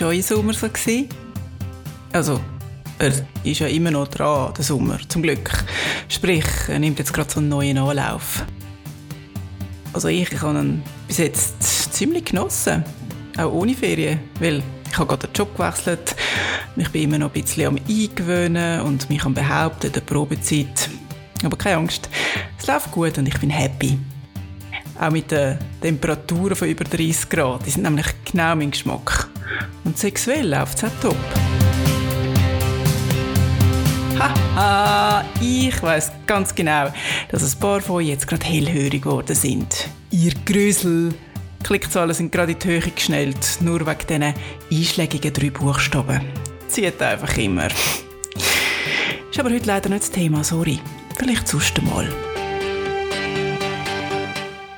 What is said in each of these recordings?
war euer Sommer so? Gewesen? Also, er ist ja immer noch dran, der Sommer, zum Glück. Sprich, er nimmt jetzt gerade so einen neuen Anlauf. Also ich, ich habe ihn bis jetzt ziemlich genossen. Auch ohne Ferien, weil ich habe gerade den Job gewechselt. Ich bin immer noch ein bisschen am Eingewöhnen und mich am Behaupten der Probezeit. Aber keine Angst, es läuft gut und ich bin happy. Auch mit den Temperaturen von über 30 Grad. Die sind nämlich genau mein Geschmack. Und sexuell läuft es auch top. Haha, ich weiß ganz genau, dass ein paar von euch jetzt gerade hellhörig geworden sind. Ihr Grüsel. Klickzahlen sind gerade in die Höhe geschnellt, nur wegen diesen einschlägigen drei Buchstaben. Zieht einfach immer. Ist aber heute leider nicht das Thema, sorry. Vielleicht sonst.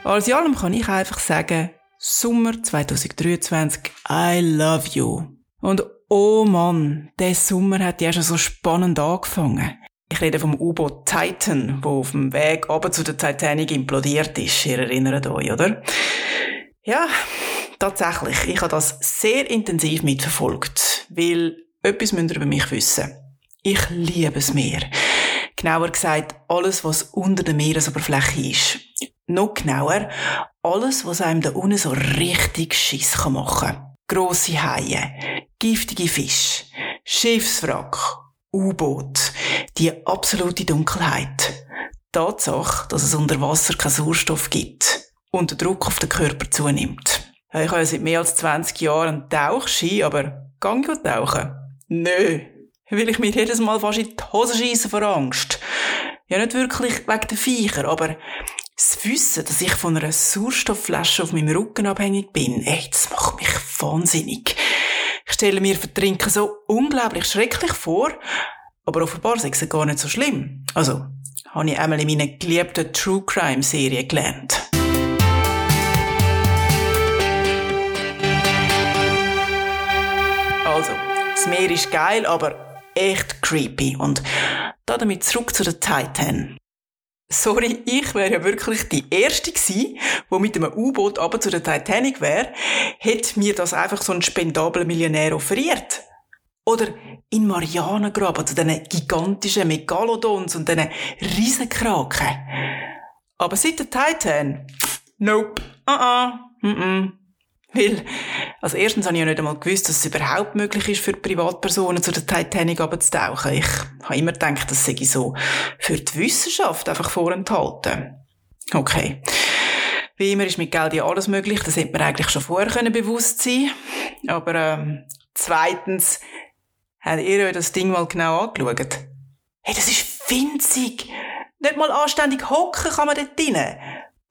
Alles in allem kann ich einfach sagen, Sommer 2023, I love you. Und oh Mann, der Sommer hat ja schon so spannend angefangen. Ich rede vom U-Boot Titan, wo auf dem Weg aber zu der Titanic implodiert ist. Ihr erinnert euch, oder? Ja, tatsächlich. Ich habe das sehr intensiv mitverfolgt, weil etwas müsst ihr über mich wissen. Ich liebe es Meer. Genauer gesagt, alles, was unter der Meeresoberfläche ist. Noch genauer, alles, was einem da unten so richtig Schiss machen kann. Grosse Haie, giftige Fische, Schiffswrack, U-Boot, die absolute Dunkelheit. Tatsache, dass es unter Wasser keinen Sauerstoff gibt und der Druck auf den Körper zunimmt. Ich habe seit mehr als 20 Jahren einen Tauchschein, aber gang ich tauchen? Nö. Will ich mir jedes Mal fast in die Hose schiessen vor Angst. Ja, nicht wirklich wegen der Viecher, aber das Wissen, dass ich von einer Sauerstoffflasche auf meinem Rücken abhängig bin, ey, das macht mich wahnsinnig. Ich stelle mir Vertrinken so unglaublich schrecklich vor, aber offenbar ist es gar nicht so schlimm. Also, habe ich einmal in meiner geliebten True Crime Serie gelernt. Also, das Meer ist geil, aber echt creepy. Und damit zurück zu der Titan. Sorry, ich wäre ja wirklich die Erste gewesen, die mit einem U-Boot aber zu der Titanic wäre, hätte mir das einfach so ein spendabler Millionär offeriert. Oder in Marianengraben zu diesen gigantischen Megalodons und diesen Riesenkraken. Aber seit der Titan, nope, uh -uh, mm -mm. Weil, als erstens habe ich ja nicht einmal gewusst, dass es überhaupt möglich ist, für Privatpersonen zu der Titanic abzutauchen. Ich habe immer gedacht, das sei so für die Wissenschaft einfach vorenthalten. Okay. Wie immer ist mit Geld ja alles möglich, das hätte man eigentlich schon vorher können bewusst sein Aber ähm, zweitens, habt ihr euch das Ding mal genau angeschaut? Hey, das ist winzig! Nicht mal anständig hocken kann man dort drinnen.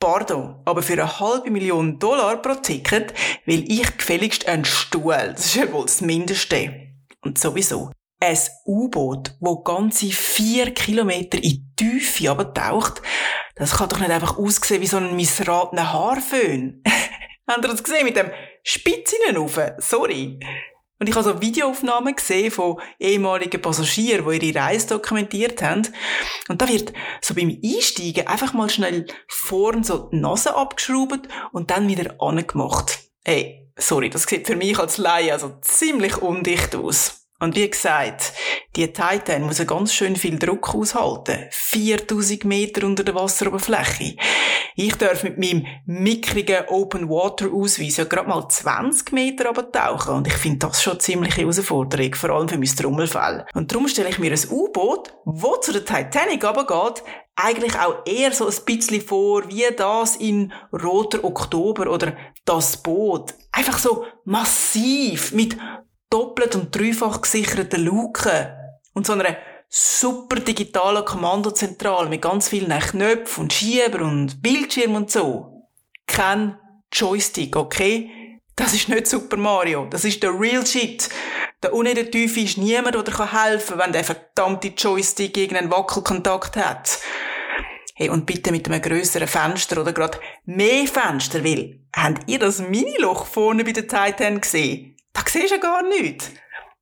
Pardon, aber für eine halbe Million Dollar pro Ticket will ich gefälligst einen Stuhl. Das ist ja wohl das Mindeste. Und sowieso. Ein U-Boot, wo ganze vier Kilometer in die Tiefe abtaucht, das kann doch nicht einfach aussehen wie so ein missratener Haarföhn. Habt ihr das gesehen mit dem Spitzinnen Sorry. Und ich habe so Videoaufnahmen gesehen von ehemaligen Passagieren, die ihre Reise dokumentiert haben. Und da wird so beim Einsteigen einfach mal schnell vorn so die Nase abgeschraubt und dann wieder angemacht. Ey, sorry, das sieht für mich als Laie also ziemlich undicht aus. Und wie gesagt, die Titan muss ganz schön viel Druck aushalten. 4000 Meter unter der Wasseroberfläche. Ich darf mit meinem mickrigen Open Water Ausweis ja gerade mal 20 Meter tauchen. Und ich finde das schon eine ziemliche Herausforderung, vor allem für mein Trommelfell. Und darum stelle ich mir ein U-Boot, wo zu der Titanic runtergeht, eigentlich auch eher so ein bisschen vor, wie das in Roter Oktober oder das Boot. Einfach so massiv mit doppelt und dreifach gesicherten Luken und so einer super digitalen Kommandozentrale mit ganz vielen Knöpfen und Schieber und Bildschirm und so. Kein Joystick, okay? Das ist nicht Super Mario. Das ist der real shit. Da unten in der Tiefe ist niemand, der helfen kann, wenn der verdammte Joystick irgendeinen Wackelkontakt hat. Hey, und bitte mit einem grösseren Fenster oder gerade mehr Fenster, weil, habt ihr das Mini-Loch vorne bei der Titan gesehen? Da siehst du gar nichts.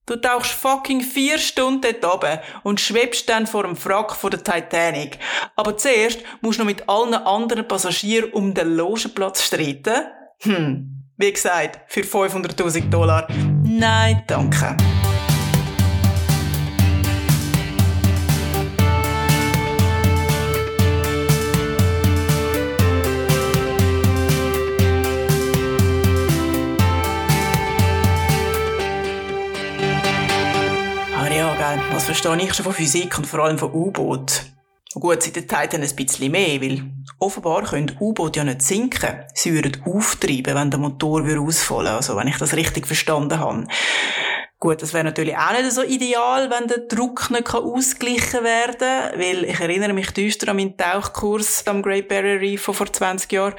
Du tauchst fucking vier Stunden dort oben und schwebst dann vor dem Frack von der Titanic. Aber zuerst musst du noch mit allen anderen Passagieren um den Logenplatz streiten. Hm, wie gesagt, für 500.000 Dollar. Nein, danke. Verstehe ich schon von Physik und vor allem von U-Boot? Gut, seit der Zeit ein bisschen mehr, weil offenbar können U-Boote ja nicht sinken. Sie würden auftreiben, wenn der Motor ausfallen würde. Also, wenn ich das richtig verstanden habe. Gut, das wäre natürlich auch nicht so ideal, wenn der Druck nicht ausgeglichen werden kann, weil ich erinnere mich düster an meinen Tauchkurs am Great Barrier Reef von vor 20 Jahren,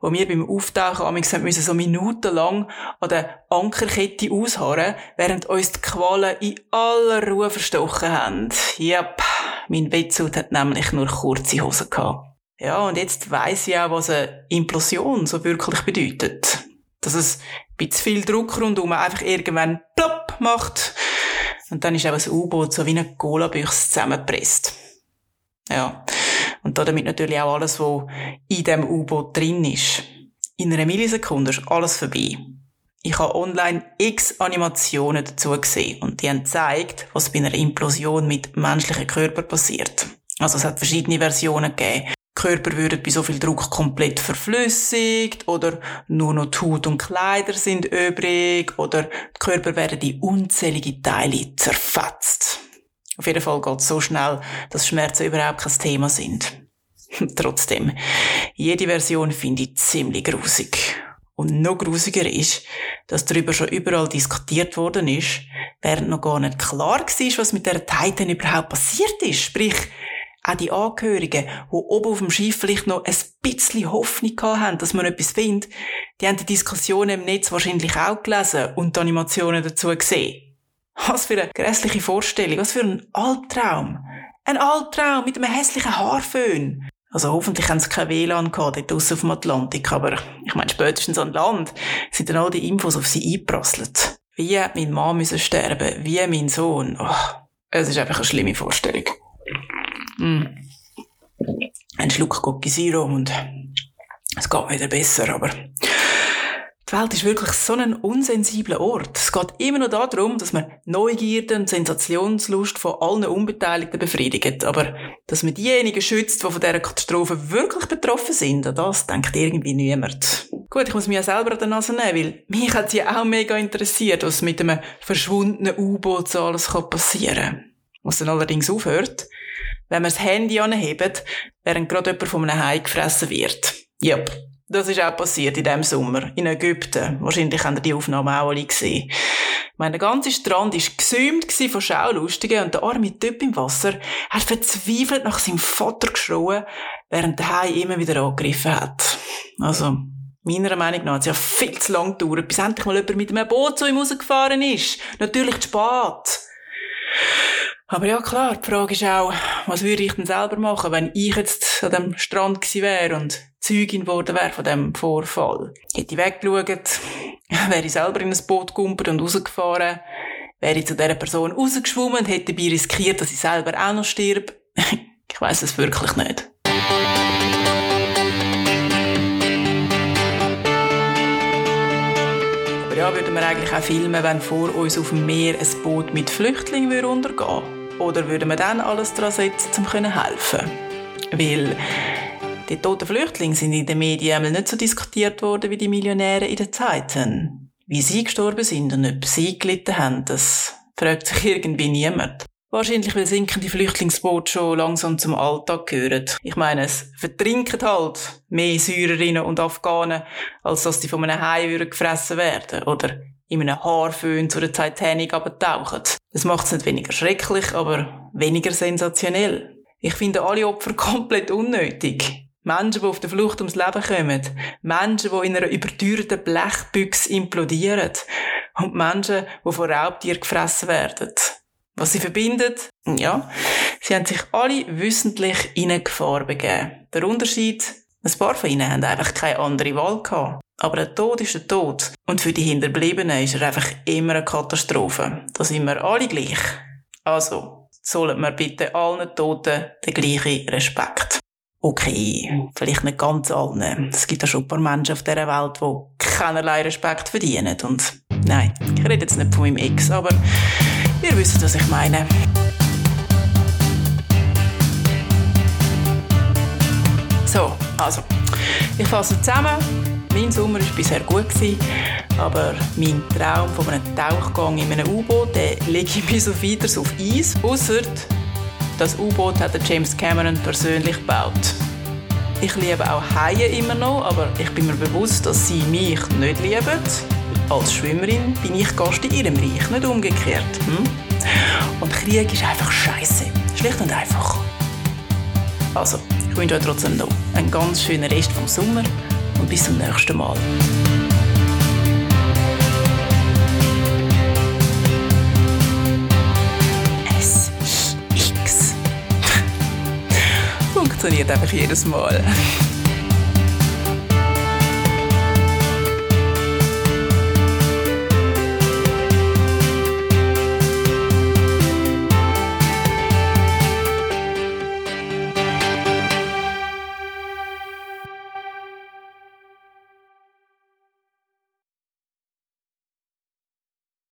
wo wir beim Auftauchen amigs müssen so minutenlang an der Ankerkette ausharren, während uns die Qualen in aller Ruhe verstochen haben. Yep, mein Wetsuit hat nämlich nur kurze Hosen gehabt. Ja, und jetzt weiss ich auch, was eine Implosion so wirklich bedeutet. Dass es ein bisschen viel Druck rundum einfach irgendwann plopp macht. Und dann ist auch das U-Boot so wie eine Cola-Büchse zusammengepresst. Ja. Und damit natürlich auch alles, was in dem U-Boot drin ist. In einer Millisekunde ist alles vorbei. Ich habe online x Animationen dazu gesehen und die haben gezeigt, was bei einer Implosion mit menschlichen Körper passiert. Also es hat verschiedene Versionen gegeben. Körper würden bei so viel Druck komplett verflüssigt oder nur noch Haut und Kleider sind übrig oder Körper werden in unzählige Teile zerfetzt. Auf jeden Fall geht es so schnell, dass Schmerzen überhaupt kein Thema sind. Trotzdem, jede Version finde ich ziemlich grusig. Und noch grusiger ist, dass darüber schon überall diskutiert worden ist, während noch gar nicht klar war, was mit der Titan überhaupt passiert ist. Sprich, auch die Angehörigen, die oben auf dem Schiff vielleicht noch ein bisschen Hoffnung haben, dass man etwas findet, die haben die Diskussionen im Netz wahrscheinlich auch gelesen und die Animationen dazu gesehen. Was für eine grässliche Vorstellung, was für ein Albtraum. Ein Albtraum mit einem hässlichen Haarföhn. Also hoffentlich haben sie kein WLAN gehabt, dort draussen auf dem Atlantik, aber ich meine, spätestens an Land sind dann all die Infos auf sie eingeprasselt. Wie mein Mann müssen sterben? Wie mein Sohn? Oh, es ist einfach eine schlimme Vorstellung. Mm. Ein Schluck Coca Zero und es geht wieder besser, aber die Welt ist wirklich so ein unsensibler Ort. Es geht immer noch darum, dass man Neugierde und Sensationslust von allen Unbeteiligten befriedigt. Aber dass man diejenigen schützt, die von dieser Katastrophe wirklich betroffen sind, an das denkt irgendwie niemand. Gut, ich muss mich ja selber an der Nase nehmen, weil mich hat ja auch mega interessiert, was mit einem verschwundenen U-Boot so alles passieren kann. Was dann allerdings aufhört, wenn man das Handy anhebt, während gerade jemand von einem Hai gefressen wird. Yep. Das ist auch passiert in diesem Sommer. In Ägypten. Wahrscheinlich haben ihr die Aufnahmen auch alle gesehen. Mein ganzer Strand war gesäumt von Schaulustigen und der arme Typ im Wasser hat verzweifelt nach seinem Vater geschrien, während der Hai immer wieder angegriffen hat. Also, meiner Meinung nach hat es ja viel zu lang gedauert, bis endlich mal jemand mit einem Boot zu ihm rausgefahren ist. Natürlich zu spät. Aber ja, klar, die Frage ist auch, was würde ich denn selber machen, wenn ich jetzt an dem Strand gewesen wäre und Zeugin geworden wäre von dem Vorfall? Hätte ich weggeschaut, wäre ich selber in ein Boot gegumpert und rausgefahren, wäre ich zu dieser Person rausgeschwommen und hätte dabei riskiert, dass ich selber auch noch stirb? ich weiß es wirklich nicht. Aber ja, würden wir eigentlich auch filmen, wenn vor uns auf dem Meer ein Boot mit Flüchtlingen untergehen würde? Oder würden wir dann alles daran setzen, um helfen Weil die toten Flüchtlinge sind in den Medien nicht so diskutiert worden wie die Millionäre in den Zeiten. Wie sie gestorben sind und ob sie gelitten haben, das fragt sich irgendwie niemand. Wahrscheinlich, weil sinkende Flüchtlingsboote schon langsam zum Alltag gehören. Ich meine, es vertrinken halt mehr Syrerinnen und Afghanen, als dass die von einem Hai gefressen werden, oder in einem Haarföhn zu der Titanic abtauchen. Das macht es nicht weniger schrecklich, aber weniger sensationell. Ich finde alle Opfer komplett unnötig. Menschen, die auf der Flucht ums Leben kommen. Menschen, die in einer überteuerten Blechbüchse implodieren. Und Menschen, die von Raubtieren gefressen werden. Was sie verbindet? Ja, sie haben sich alle wissentlich in eine Gefahr begeben. Der Unterschied? Ein paar von ihnen haben einfach keine andere Wahl gehabt. Aber der Tod ist der Tod. Und für die Hinterbliebenen ist er einfach immer eine Katastrophe. Da sind wir alle gleich. Also, sollen wir bitte allen Toten den gleichen Respekt. Okay, vielleicht nicht ganz allen. Es gibt ja schon ein paar Menschen auf dieser Welt, die keinerlei Respekt verdienen. Und Nein, ich rede jetzt nicht von meinem Ex, aber ihr wisst, was ich meine. Also, ich fasse zusammen. Mein Sommer war bisher gut, gewesen, aber mein Traum von einem Tauchgang in einem U-Boot, lege ich bis auf Eis, ausser das U-Boot hat James Cameron persönlich gebaut. Ich liebe auch Haie immer noch, aber ich bin mir bewusst, dass sie mich nicht lieben. Als Schwimmerin bin ich Gast in ihrem Reich, nicht umgekehrt. Hm? Und Krieg ist einfach scheiße. Schlicht und einfach. Also, ich wünsche euch trotzdem noch einen ganz schönen Rest vom Sommer und bis zum nächsten Mal. Funktioniert einfach jedes Mal.